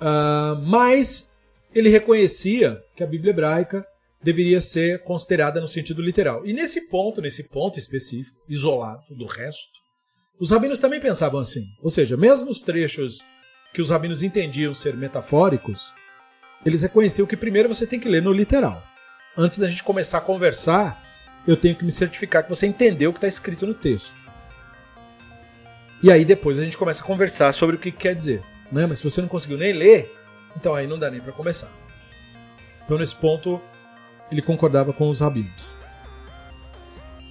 Uh, mas ele reconhecia que a Bíblia hebraica deveria ser considerada no sentido literal. E nesse ponto, nesse ponto específico, isolado do resto, os rabinos também pensavam assim. Ou seja, mesmo os trechos que os rabinos entendiam ser metafóricos, eles reconheciam que primeiro você tem que ler no literal. Antes da gente começar a conversar, eu tenho que me certificar que você entendeu o que está escrito no texto. E aí depois a gente começa a conversar sobre o que quer dizer. Né? Mas se você não conseguiu nem ler, então aí não dá nem para começar. Então nesse ponto ele concordava com os rabinos.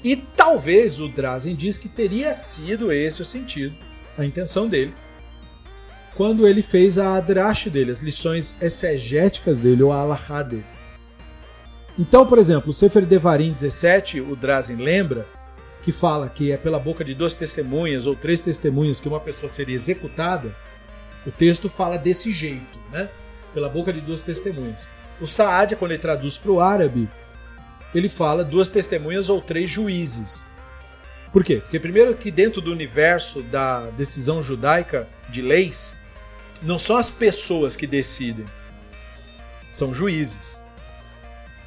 E talvez o Drazen diz que teria sido esse o sentido, a intenção dele, quando ele fez a Adrash dele, as lições exegéticas dele, ou a Alahá dele. Então, por exemplo, o Sefer Devarim 17, o Drazen lembra que fala que é pela boca de duas testemunhas ou três testemunhas que uma pessoa seria executada. O texto fala desse jeito, né? Pela boca de duas testemunhas. O Saadia, quando ele traduz para o árabe, ele fala duas testemunhas ou três juízes. Por quê? Porque primeiro que dentro do universo da decisão judaica de leis, não são as pessoas que decidem, são juízes.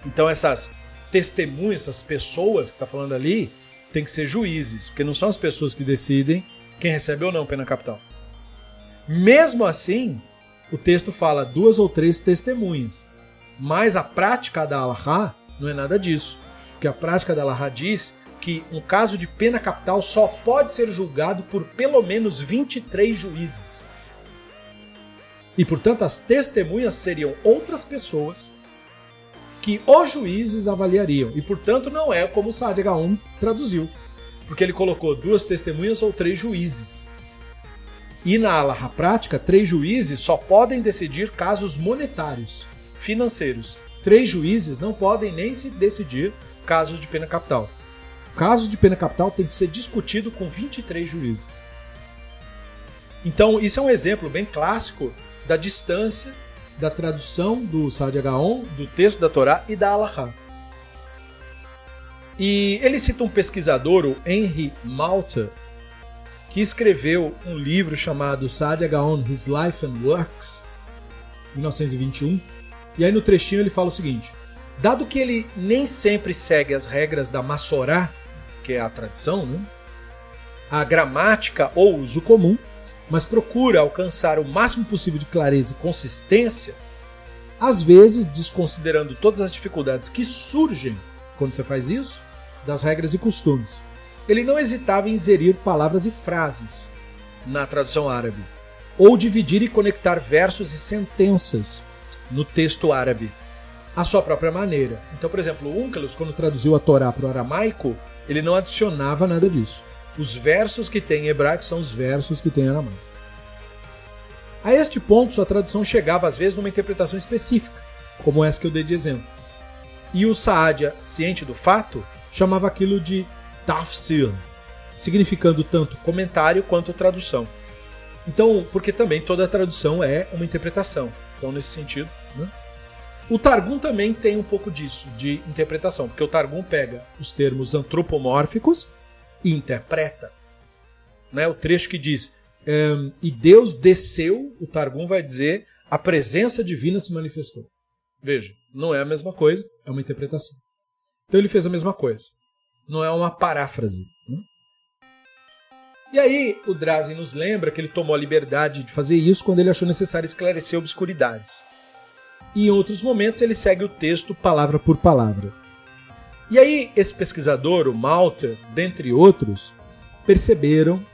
Então essas testemunhas, essas pessoas que está falando ali, tem que ser juízes, porque não são as pessoas que decidem quem recebe ou não pena capital. Mesmo assim, o texto fala duas ou três testemunhas. Mas a prática da Allahá não é nada disso. Porque a prática da Allahá diz que um caso de pena capital só pode ser julgado por pelo menos 23 juízes. E portanto as testemunhas seriam outras pessoas que os juízes avaliariam. E portanto não é como o Saad H1 traduziu. Porque ele colocou duas testemunhas ou três juízes. E na Allahá prática, três juízes só podem decidir casos monetários financeiros. Três juízes não podem nem se decidir casos de pena capital. Casos de pena capital tem que ser discutido com 23 juízes. Então, isso é um exemplo bem clássico da distância da tradução do Sadi Gaon, do texto da Torá e da Alahá. E ele cita um pesquisador, o Henry Malta, que escreveu um livro chamado Sadi Gaon, His Life and Works, 1921, e aí no trechinho ele fala o seguinte: dado que ele nem sempre segue as regras da Massorá, que é a tradição, né? a gramática ou uso comum, mas procura alcançar o máximo possível de clareza e consistência, às vezes desconsiderando todas as dificuldades que surgem quando você faz isso, das regras e costumes. Ele não hesitava em inserir palavras e frases na tradução árabe, ou dividir e conectar versos e sentenças no texto árabe à sua própria maneira. Então, por exemplo, o quando traduziu a Torá para o aramaico, ele não adicionava nada disso. Os versos que tem em hebraico são os versos que tem em aramaico. A este ponto, sua tradução chegava às vezes numa interpretação específica, como essa que eu dei de exemplo. E o Saadia, ciente do fato, chamava aquilo de tafsir, significando tanto comentário quanto tradução. Então, porque também toda tradução é uma interpretação. Então, nesse sentido. Né? O Targum também tem um pouco disso, de interpretação, porque o Targum pega os termos antropomórficos e interpreta. Né? O trecho que diz um, e Deus desceu, o Targum vai dizer a presença divina se manifestou. Veja, não é a mesma coisa, é uma interpretação. Então ele fez a mesma coisa. Não é uma paráfrase. E aí o Drazen nos lembra que ele tomou a liberdade de fazer isso quando ele achou necessário esclarecer obscuridades. E em outros momentos ele segue o texto palavra por palavra. E aí esse pesquisador, o Malta, dentre outros, perceberam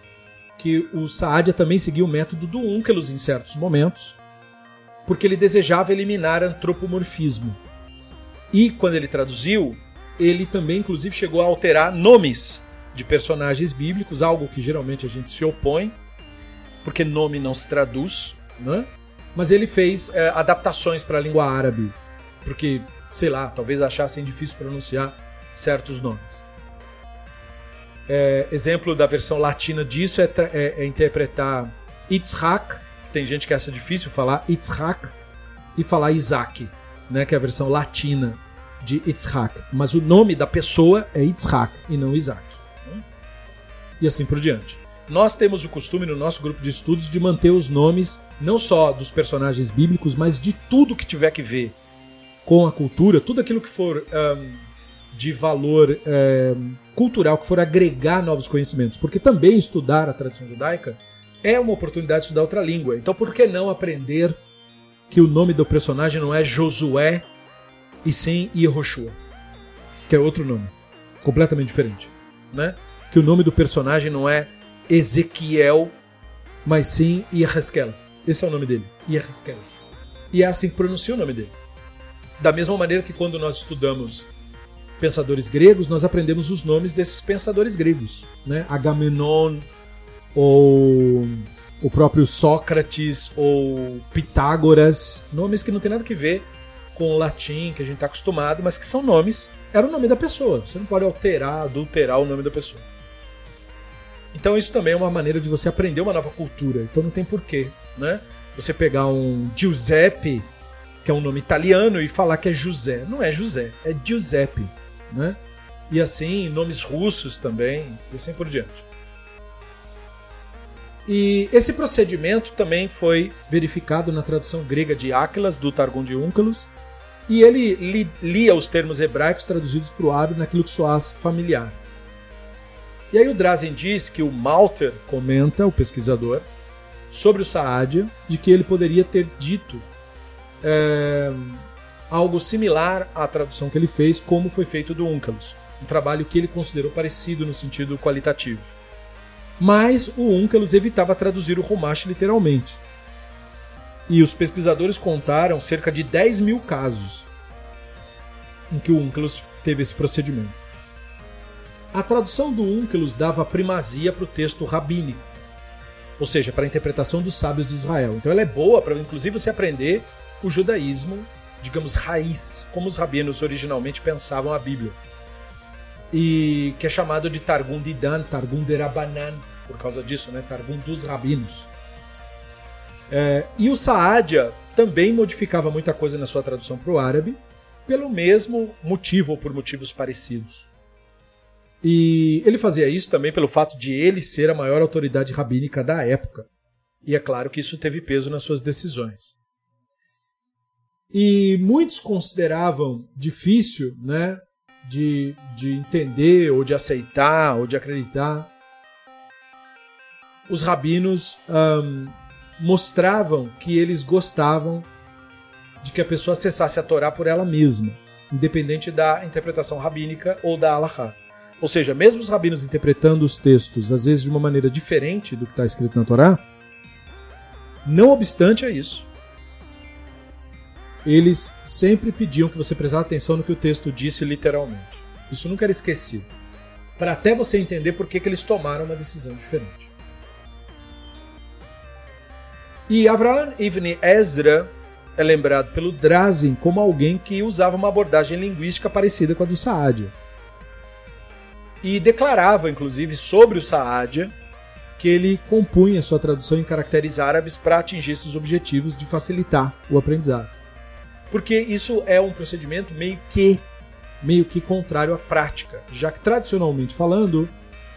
que o Saadia também seguia o método do Unkelus em certos momentos, porque ele desejava eliminar antropomorfismo. E quando ele traduziu, ele também inclusive chegou a alterar nomes de personagens bíblicos, algo que geralmente a gente se opõe, porque nome não se traduz, né? Mas ele fez é, adaptações para a língua árabe, porque, sei lá, talvez achassem difícil pronunciar certos nomes. É, exemplo da versão latina disso é, é, é interpretar Yitzhak, que tem gente que acha difícil falar Yitzhak, e falar Isaac, né, que é a versão latina de Yitzhak. Mas o nome da pessoa é Yitzhak e não Isaac. E assim por diante. Nós temos o costume no nosso grupo de estudos de manter os nomes não só dos personagens bíblicos, mas de tudo que tiver que ver com a cultura, tudo aquilo que for um, de valor um, cultural, que for agregar novos conhecimentos. Porque também estudar a tradição judaica é uma oportunidade de estudar outra língua. Então por que não aprender que o nome do personagem não é Josué e sim Yehoshua, que é outro nome, completamente diferente, né? Que o nome do personagem não é Ezequiel, mas sim Yeheskel. Esse é o nome dele, Yeheskel. E é assim que pronuncia o nome dele. Da mesma maneira que quando nós estudamos pensadores gregos, nós aprendemos os nomes desses pensadores gregos, né? Agamenon ou o próprio Sócrates ou Pitágoras, nomes que não tem nada que ver com o latim que a gente está acostumado, mas que são nomes. Era o nome da pessoa. Você não pode alterar, adulterar o nome da pessoa. Então isso também é uma maneira de você aprender uma nova cultura. Então não tem porquê, né? Você pegar um Giuseppe, que é um nome italiano, e falar que é José. Não é José, é Giuseppe, né? E assim, nomes russos também, e assim por diante. E esse procedimento também foi verificado na tradução grega de Áquilas, do Targum de Únculos, e ele li, lia os termos hebraicos traduzidos para o árabe naquilo que soasse familiar. E aí o Drazen diz que o Malter comenta, o pesquisador, sobre o Saadia, de que ele poderia ter dito é, algo similar à tradução que ele fez, como foi feito do Únculos, um trabalho que ele considerou parecido no sentido qualitativo mas o Unkelus evitava traduzir o Rumash literalmente. E os pesquisadores contaram cerca de 10 mil casos em que o Unkelus teve esse procedimento. A tradução do Unkelus dava primazia para o texto rabínico, ou seja, para a interpretação dos sábios de Israel. Então ela é boa para, inclusive, você aprender o judaísmo, digamos, raiz, como os rabinos originalmente pensavam a Bíblia. E que é chamado de Targum de Dan, Targum de Rabanan, por causa disso, né? Targum dos rabinos. É, e o Saadia também modificava muita coisa na sua tradução para o árabe, pelo mesmo motivo ou por motivos parecidos. E ele fazia isso também pelo fato de ele ser a maior autoridade rabínica da época. E é claro que isso teve peso nas suas decisões. E muitos consideravam difícil né, de, de entender, ou de aceitar, ou de acreditar os rabinos um, mostravam que eles gostavam de que a pessoa acessasse a Torá por ela mesma, independente da interpretação rabínica ou da Allahá. Ou seja, mesmo os rabinos interpretando os textos, às vezes de uma maneira diferente do que está escrito na Torá, não obstante a isso, eles sempre pediam que você prestasse atenção no que o texto disse literalmente. Isso nunca era esquecido. Para até você entender por que, que eles tomaram uma decisão diferente. E Avraham Ibn Ezra é lembrado pelo Drazen como alguém que usava uma abordagem linguística parecida com a do Saadia. E declarava, inclusive, sobre o Saadia que ele compunha sua tradução em caracteres árabes para atingir esses objetivos de facilitar o aprendizado. Porque isso é um procedimento meio que meio que contrário à prática, já que tradicionalmente falando,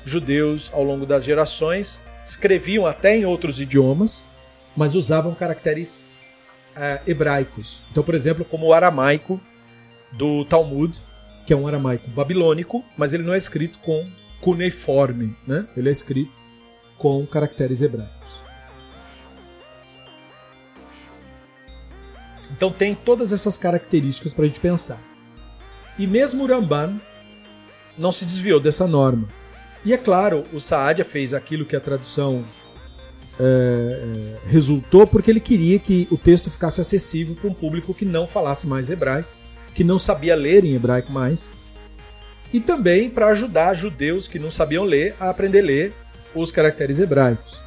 judeus ao longo das gerações escreviam até em outros idiomas mas usavam caracteres uh, hebraicos. Então, por exemplo, como o aramaico do Talmud, que é um aramaico babilônico, mas ele não é escrito com cuneiforme, né? Ele é escrito com caracteres hebraicos. Então tem todas essas características para a gente pensar. E mesmo o Ramban não se desviou dessa norma. E é claro, o Saadia fez aquilo que a tradução é, é, resultou porque ele queria que o texto ficasse acessível para um público que não falasse mais hebraico, que não sabia ler em hebraico mais, e também para ajudar judeus que não sabiam ler a aprender a ler os caracteres hebraicos.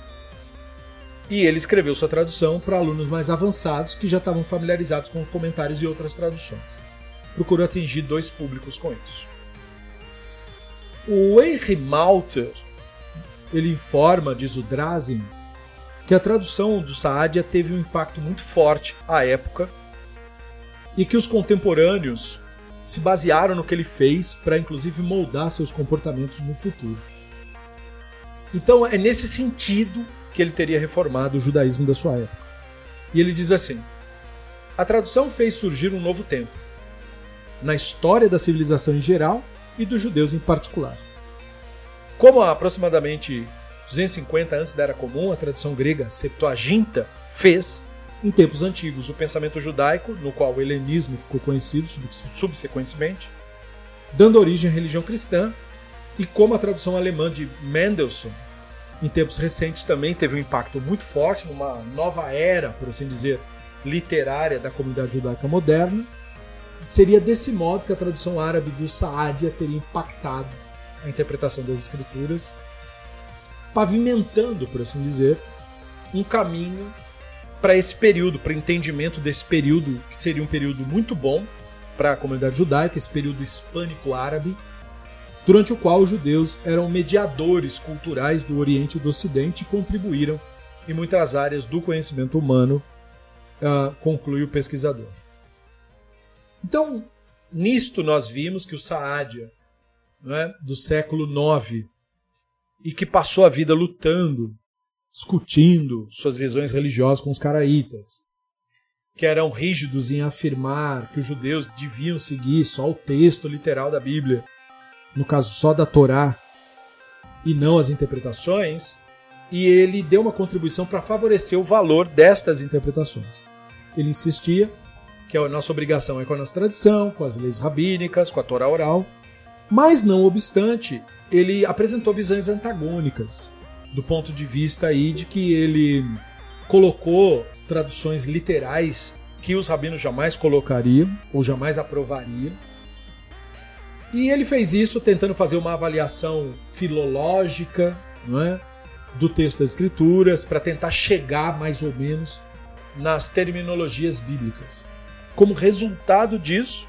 E ele escreveu sua tradução para alunos mais avançados que já estavam familiarizados com os comentários e outras traduções. Procurou atingir dois públicos com isso. O Henry Malter, ele informa, diz o Drazen, que a tradução do Saadia teve um impacto muito forte à época e que os contemporâneos se basearam no que ele fez para inclusive moldar seus comportamentos no futuro. Então é nesse sentido que ele teria reformado o judaísmo da sua época. E ele diz assim: a tradução fez surgir um novo tempo, na história da civilização em geral e dos judeus em particular. Como há aproximadamente 250 antes da Era Comum, a tradução grega Septuaginta fez, em tempos antigos, o pensamento judaico, no qual o helenismo ficou conhecido subsequentemente, dando origem à religião cristã, e como a tradução alemã de Mendelssohn, em tempos recentes também teve um impacto muito forte numa nova era, por assim dizer, literária da comunidade judaica moderna, seria desse modo que a tradução árabe do Saadia teria impactado a interpretação das escrituras, pavimentando, por assim dizer, um caminho para esse período, para o entendimento desse período, que seria um período muito bom para a comunidade judaica, esse período hispânico-árabe, durante o qual os judeus eram mediadores culturais do Oriente e do Ocidente e contribuíram em muitas áreas do conhecimento humano, uh, conclui o pesquisador. Então, nisto nós vimos que o Saadia, é, do século IX, e que passou a vida lutando, discutindo suas visões religiosas com os caraítas, que eram rígidos em afirmar que os judeus deviam seguir só o texto literal da Bíblia, no caso só da Torá, e não as interpretações, e ele deu uma contribuição para favorecer o valor destas interpretações. Ele insistia que a nossa obrigação é com a nossa tradição, com as leis rabínicas, com a Torá oral, mas não obstante, ele apresentou visões antagônicas do ponto de vista aí de que ele colocou traduções literais que os rabinos jamais colocariam ou jamais aprovariam. E ele fez isso tentando fazer uma avaliação filológica é, do texto das escrituras para tentar chegar mais ou menos nas terminologias bíblicas. Como resultado disso,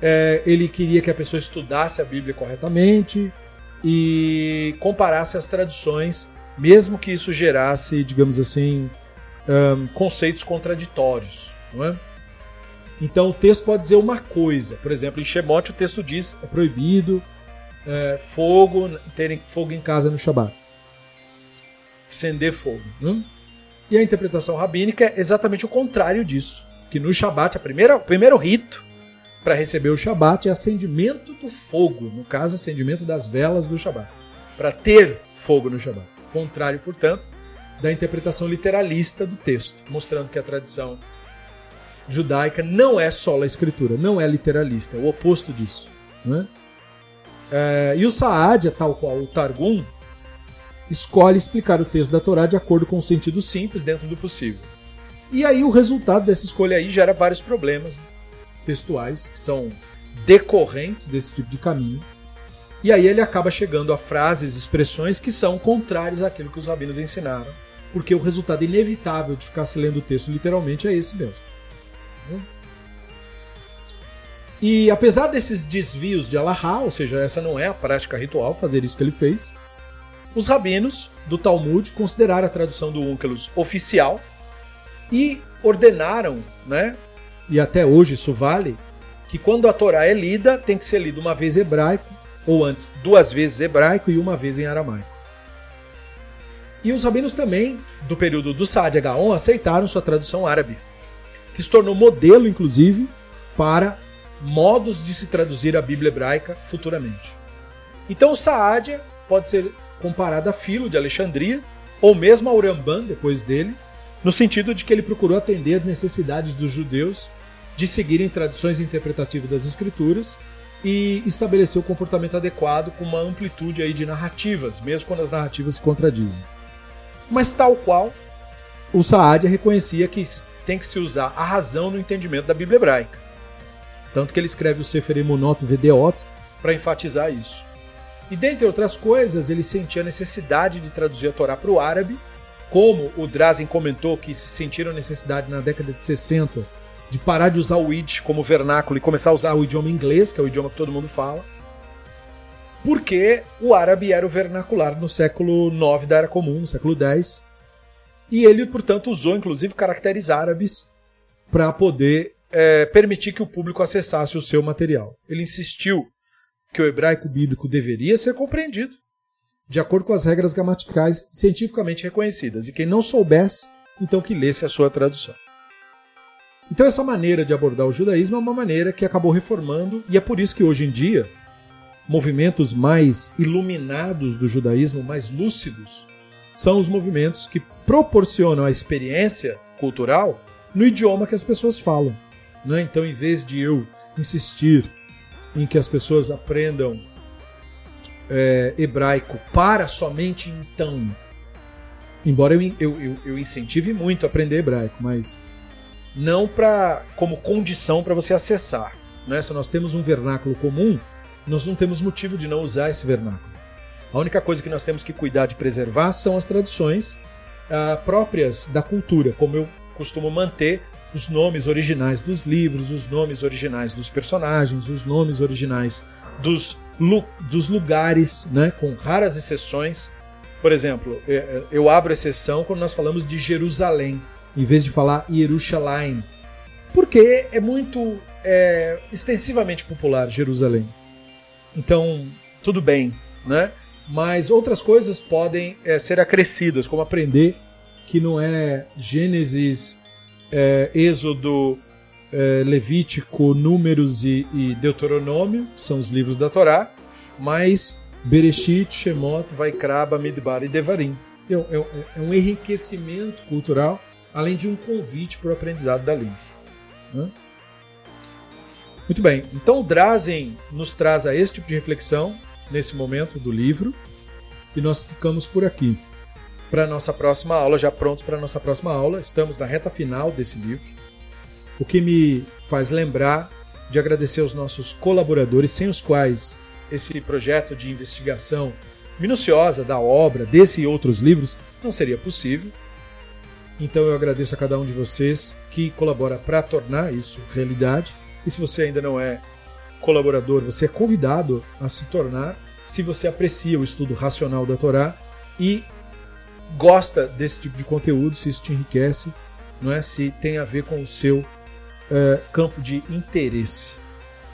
é, ele queria que a pessoa estudasse a Bíblia corretamente e comparasse as traduções, mesmo que isso gerasse, digamos assim, um, conceitos contraditórios. Não é? Então o texto pode dizer uma coisa. Por exemplo, em Shemot o texto diz é proibido é, fogo, terem fogo em casa no Shabat. Acender fogo. Não? E a interpretação rabínica é exatamente o contrário disso. Que no Shabat, a primeira, o primeiro rito para receber o Shabat é acendimento do fogo, no caso, acendimento das velas do Shabat. Para ter fogo no Shabat. Contrário, portanto, da interpretação literalista do texto, mostrando que a tradição judaica não é só a escritura, não é literalista, é o oposto disso. Né? É, e o Saadia, tal qual o Targum, escolhe explicar o texto da Torá de acordo com o sentido simples dentro do possível. E aí o resultado dessa escolha aí gera vários problemas textuais que são decorrentes desse tipo de caminho. E aí ele acaba chegando a frases, expressões que são contrárias àquilo que os rabinos ensinaram, porque o resultado inevitável de ficar se lendo o texto literalmente é esse mesmo. E apesar desses desvios de Allahá, ou seja, essa não é a prática ritual fazer isso que ele fez, os rabinos do Talmud consideraram a tradução do Unkelus oficial e ordenaram, né, e até hoje isso vale, que quando a Torá é lida, tem que ser lida uma vez hebraico, ou antes, duas vezes hebraico e uma vez em aramaico. E os rabinos também, do período do Saadia Gaon, aceitaram sua tradução árabe, que se tornou modelo, inclusive, para modos de se traduzir a Bíblia hebraica futuramente. Então o Saadia pode ser comparado a Filo de Alexandria, ou mesmo ao Rambam depois dele, no sentido de que ele procurou atender às necessidades dos judeus de seguirem tradições interpretativas das escrituras e estabelecer o comportamento adequado com uma amplitude aí de narrativas, mesmo quando as narrativas se contradizem. Mas tal qual, o Saadia reconhecia que tem que se usar a razão no entendimento da Bíblia hebraica. Tanto que ele escreve o Sefer Emunot Vedeot para enfatizar isso. E dentre outras coisas, ele sentia a necessidade de traduzir a Torá para o árabe, como o Drazen comentou que se sentiram necessidade na década de 60 de parar de usar o Yiddish como vernáculo e começar a usar o idioma inglês, que é o idioma que todo mundo fala, porque o árabe era o vernacular no século IX da Era Comum, no século X, E ele, portanto, usou inclusive caracteres árabes para poder é, permitir que o público acessasse o seu material. Ele insistiu que o hebraico bíblico deveria ser compreendido de acordo com as regras gramaticais cientificamente reconhecidas. E quem não soubesse, então que lesse a sua tradução. Então, essa maneira de abordar o judaísmo é uma maneira que acabou reformando, e é por isso que hoje em dia, movimentos mais iluminados do judaísmo, mais lúcidos, são os movimentos que proporcionam a experiência cultural no idioma que as pessoas falam. Né? Então, em vez de eu insistir em que as pessoas aprendam é, hebraico para somente então, embora eu, eu, eu, eu incentive muito a aprender hebraico, mas não para como condição para você acessar. Né? Se nós temos um vernáculo comum, nós não temos motivo de não usar esse vernáculo. A única coisa que nós temos que cuidar de preservar são as tradições ah, próprias da cultura, como eu costumo manter os nomes originais dos livros, os nomes originais dos personagens, os nomes originais dos, dos lugares, né, com raras exceções. Por exemplo, é, é, eu abro exceção quando nós falamos de Jerusalém, em vez de falar Jerusalém, porque é muito é, extensivamente popular Jerusalém. Então, tudo bem, né? Mas outras coisas podem é, ser acrescidas, como aprender que não é Gênesis, é, Êxodo, é, Levítico, Números e, e Deuteronômio, que são os livros da Torá, mas Bereshit, Shemot, Vaikra, Bamidbar e Devarim. É, é, é, um enriquecimento cultural, além de um convite para o aprendizado da língua. Muito bem, então o Drazen nos traz a esse tipo de reflexão nesse momento do livro e nós ficamos por aqui. Para a nossa próxima aula, já prontos para a nossa próxima aula, estamos na reta final desse livro o que me faz lembrar de agradecer aos nossos colaboradores, sem os quais esse projeto de investigação minuciosa da obra, desse e outros livros, não seria possível. Então eu agradeço a cada um de vocês que colabora para tornar isso realidade. E se você ainda não é colaborador, você é convidado a se tornar se você aprecia o estudo racional da Torá e gosta desse tipo de conteúdo, se isso te enriquece, não é? Se tem a ver com o seu uh, campo de interesse.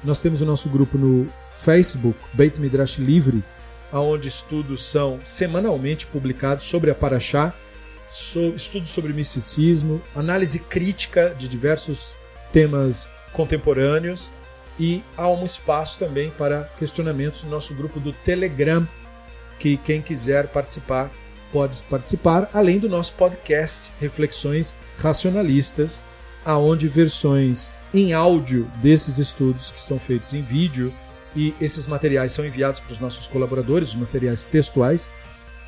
Nós temos o nosso grupo no Facebook, Beit Midrash Livre, onde estudos são semanalmente publicados sobre a Paraxá, so, estudos sobre misticismo, análise crítica de diversos temas contemporâneos e há um espaço também para questionamentos no nosso grupo do Telegram, que quem quiser participar pode participar, além do nosso podcast Reflexões Racionalistas, aonde versões em áudio desses estudos que são feitos em vídeo e esses materiais são enviados para os nossos colaboradores, os materiais textuais.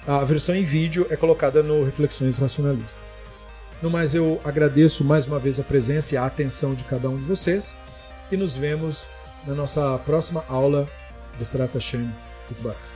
A versão em vídeo é colocada no Reflexões Racionalistas. No mais, eu agradeço mais uma vez a presença e a atenção de cada um de vocês e nos vemos na nossa próxima aula. Besrat Hashem. Barach.